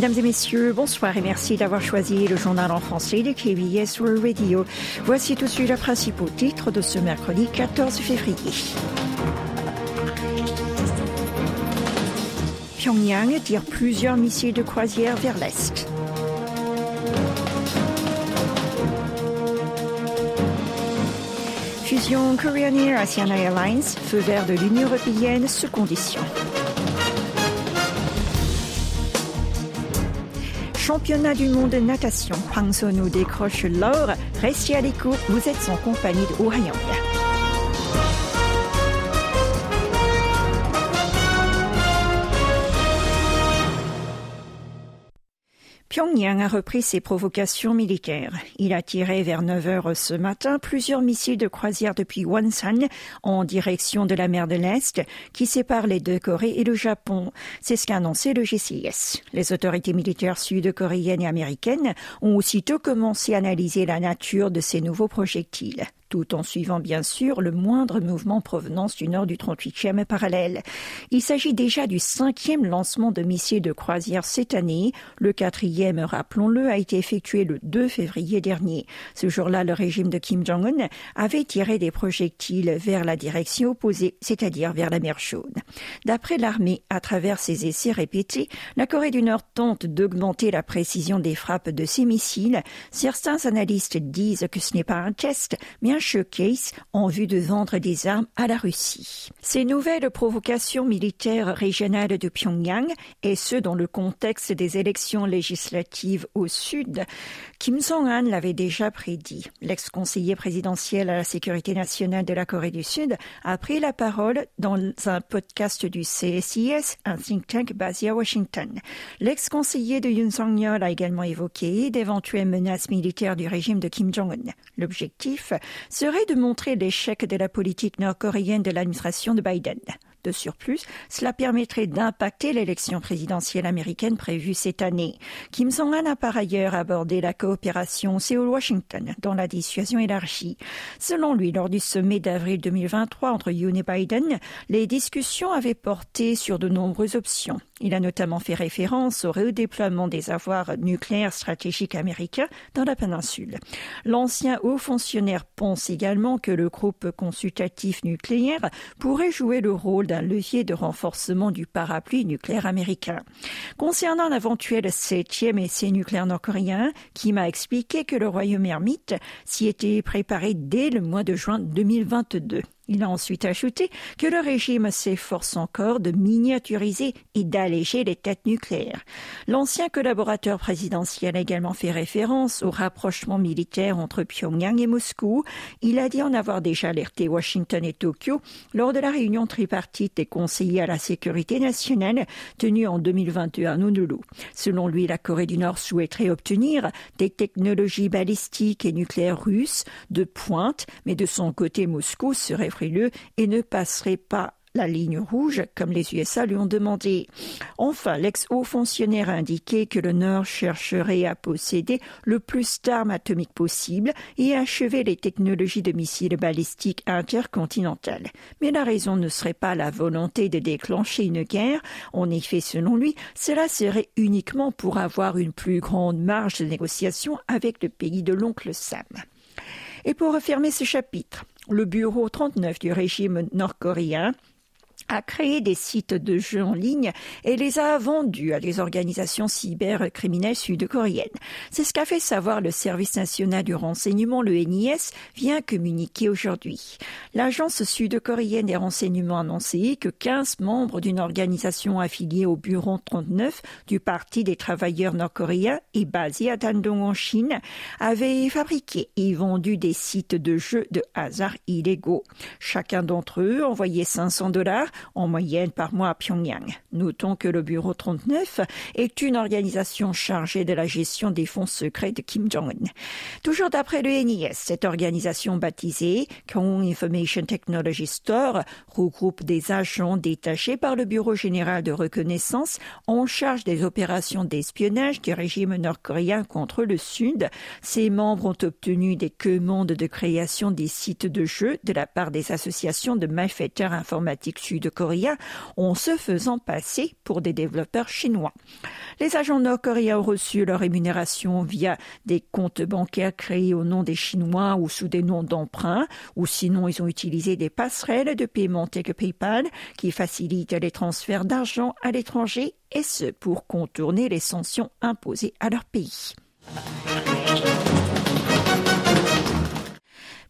Mesdames et messieurs, bonsoir et merci d'avoir choisi le journal en français de KBS World Radio. Voici tout de suite les principaux titres de ce mercredi 14 février. Pyongyang tire plusieurs missiles de croisière vers l'Est. Fusion Korean Air Asian Airlines, feu vert de l'Union européenne sous condition. Championnat du monde de natation, Hwang Sonu décroche l'or. Restez à l'écoute, vous êtes en compagnie de Oh Pyongyang a repris ses provocations militaires. Il a tiré vers 9 heures ce matin plusieurs missiles de croisière depuis Wonsan en direction de la mer de l'Est qui sépare les deux Corées et le Japon. C'est ce qu'a annoncé le GCS. Les autorités militaires sud-coréennes et américaines ont aussitôt commencé à analyser la nature de ces nouveaux projectiles tout en suivant bien sûr le moindre mouvement provenance du nord du 38e parallèle. Il s'agit déjà du cinquième lancement de missiles de croisière cette année. Le quatrième, rappelons-le, a été effectué le 2 février dernier. Ce jour-là, le régime de Kim Jong-un avait tiré des projectiles vers la direction opposée, c'est-à-dire vers la mer Chaude. D'après l'armée, à travers ses essais répétés, la Corée du Nord tente d'augmenter la précision des frappes de ses missiles. Certains analystes disent que ce n'est pas un test, mais un showcase en vue de vendre des armes à la Russie. Ces nouvelles provocations militaires régionales de Pyongyang, et ce dans le contexte des élections législatives au sud, Kim Jong-un l'avait déjà prédit. L'ex-conseiller présidentiel à la sécurité nationale de la Corée du Sud a pris la parole dans un podcast du CSIS, un think tank basé à Washington. L'ex-conseiller de Yoon Song-yeol a également évoqué d'éventuelles menaces militaires du régime de Kim Jong-un. L'objectif serait de montrer l'échec de la politique nord-coréenne de l'administration de Biden. De surplus, cela permettrait d'impacter l'élection présidentielle américaine prévue cette année. Kim Jong-un a par ailleurs abordé la coopération Séoul-Washington dans la dissuasion élargie. Selon lui, lors du sommet d'avril 2023 entre Yoon et Biden, les discussions avaient porté sur de nombreuses options. Il a notamment fait référence au redéploiement des avoirs nucléaires stratégiques américains dans la péninsule. L'ancien haut fonctionnaire pense également que le groupe consultatif nucléaire pourrait jouer le rôle d'un levier de renforcement du parapluie nucléaire américain. Concernant l'éventuel septième essai nucléaire nord-coréen, Kim a expliqué que le royaume ermite s'y était préparé dès le mois de juin 2022. Il a ensuite ajouté que le régime s'efforce encore de miniaturiser et d'alléger les têtes nucléaires. L'ancien collaborateur présidentiel a également fait référence au rapprochement militaire entre Pyongyang et Moscou. Il a dit en avoir déjà alerté Washington et Tokyo lors de la réunion tripartite des conseillers à la sécurité nationale tenue en 2021 à Honolulu. Selon lui, la Corée du Nord souhaiterait obtenir des technologies balistiques et nucléaires russes de pointe, mais de son côté, Moscou serait et ne passerait pas la ligne rouge, comme les USA lui ont demandé. Enfin, l'ex-haut fonctionnaire a indiqué que le Nord chercherait à posséder le plus d'armes atomiques possible et achever les technologies de missiles balistiques intercontinentales. Mais la raison ne serait pas la volonté de déclencher une guerre. En effet, selon lui, cela serait uniquement pour avoir une plus grande marge de négociation avec le pays de l'oncle Sam. Et pour refermer ce chapitre, le bureau 39 du régime nord-coréen a créé des sites de jeux en ligne et les a vendus à des organisations cybercriminelles sud-coréennes. C'est ce qu'a fait savoir le service national du renseignement, le NIS, vient communiquer aujourd'hui. L'agence sud-coréenne des renseignements a annoncé que 15 membres d'une organisation affiliée au bureau 39 du Parti des travailleurs nord-coréens et basée à Dandong en Chine avaient fabriqué et vendu des sites de jeux de hasard illégaux. Chacun d'entre eux envoyait 500 dollars en moyenne par mois à Pyongyang. Notons que le Bureau 39 est une organisation chargée de la gestion des fonds secrets de Kim Jong-un. Toujours d'après le NIS, cette organisation baptisée Kong Information Technology Store regroupe des agents détachés par le Bureau général de reconnaissance en charge des opérations d'espionnage du régime nord-coréen contre le Sud. Ces membres ont obtenu des commandes de création des sites de jeux de la part des associations de malfaiteurs informatiques sud Sud-Coréens en se faisant passer pour des développeurs chinois. Les agents nord-coréens ont reçu leur rémunération via des comptes bancaires créés au nom des Chinois ou sous des noms d'emprunt, ou sinon ils ont utilisé des passerelles de paiement telles que PayPal qui facilitent les transferts d'argent à l'étranger et ce pour contourner les sanctions imposées à leur pays.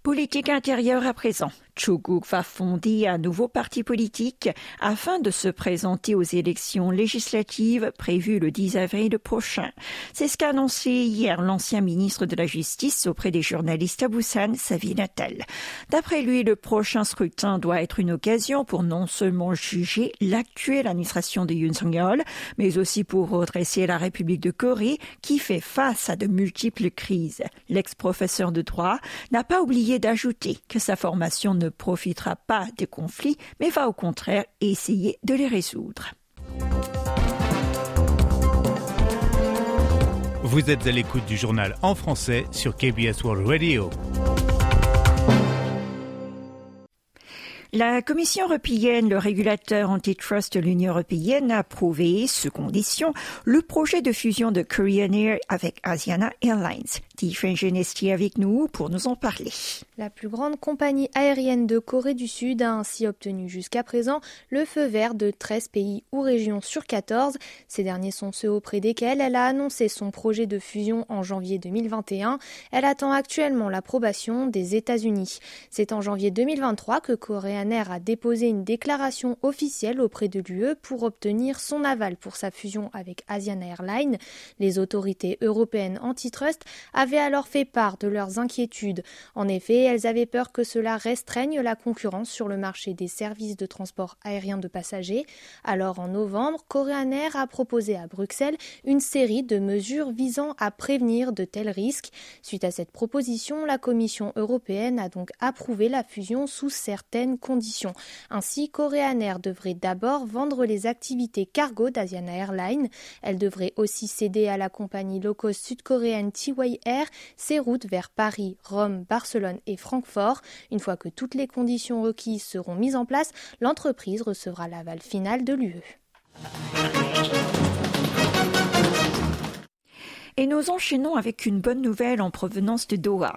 Politique intérieure à présent. Chuguk va fonder un nouveau parti politique afin de se présenter aux élections législatives prévues le 10 avril prochain. C'est ce qu'a annoncé hier l'ancien ministre de la Justice auprès des journalistes à Busan, sa natale. D'après lui, le prochain scrutin doit être une occasion pour non seulement juger l'actuelle administration de Yoon Song-yeol, mais aussi pour redresser la République de Corée qui fait face à de multiples crises. L'ex-professeur de droit n'a pas oublié d'ajouter que sa formation ne profitera pas des conflits, mais va au contraire essayer de les résoudre. Vous êtes à l'écoute du journal en français sur KBS World Radio. La Commission européenne, le régulateur antitrust de l'Union européenne, a approuvé, sous condition, le projet de fusion de Korean Air avec Asiana Airlines. Genesti avec nous pour nous en parler. La plus grande compagnie aérienne de Corée du Sud a ainsi obtenu jusqu'à présent le feu vert de 13 pays ou régions sur 14. Ces derniers sont ceux auprès desquels elle a annoncé son projet de fusion en janvier 2021. Elle attend actuellement l'approbation des États-Unis. C'est en janvier 2023 que Korean a déposé une déclaration officielle auprès de l'UE pour obtenir son aval pour sa fusion avec Asiana Airlines. Les autorités européennes antitrust avaient alors fait part de leurs inquiétudes. En effet, elles avaient peur que cela restreigne la concurrence sur le marché des services de transport aérien de passagers. Alors en novembre, Korean Air a proposé à Bruxelles une série de mesures visant à prévenir de tels risques. Suite à cette proposition, la Commission européenne a donc approuvé la fusion sous certaines conditions. Ainsi, Korean Air devrait d'abord vendre les activités cargo d'Asiana Airlines. Elle devrait aussi céder à la compagnie low-cost sud-coréenne T-Way Ses routes vers Paris, Rome, Barcelone et Francfort. Une fois que toutes les conditions requises seront mises en place, l'entreprise recevra l'aval final de l'UE. Et nous enchaînons avec une bonne nouvelle en provenance de Doha.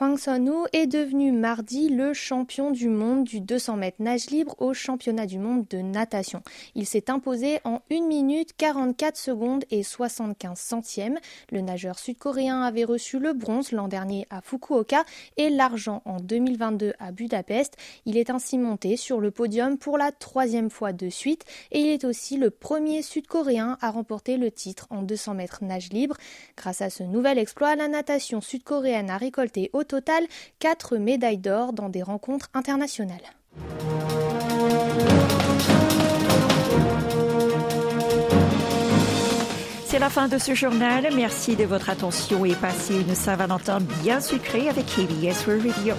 Hwang Sun-woo est devenu mardi le champion du monde du 200 mètres nage libre au championnat du monde de natation. Il s'est imposé en 1 minute 44 secondes et 75 centièmes. Le nageur sud-coréen avait reçu le bronze l'an dernier à Fukuoka et l'argent en 2022 à Budapest. Il est ainsi monté sur le podium pour la troisième fois de suite et il est aussi le premier sud-coréen à remporter le titre en 200 mètres nage libre. Grâce à ce nouvel exploit, la natation sud-coréenne a récolté au total 4 médailles d'or dans des rencontres internationales. C'est la fin de ce journal. Merci de votre attention et passez une Saint-Valentin bien sucrée avec KBS Radio.